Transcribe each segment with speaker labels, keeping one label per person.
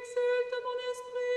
Speaker 1: exulte mon esprit.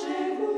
Speaker 1: живу.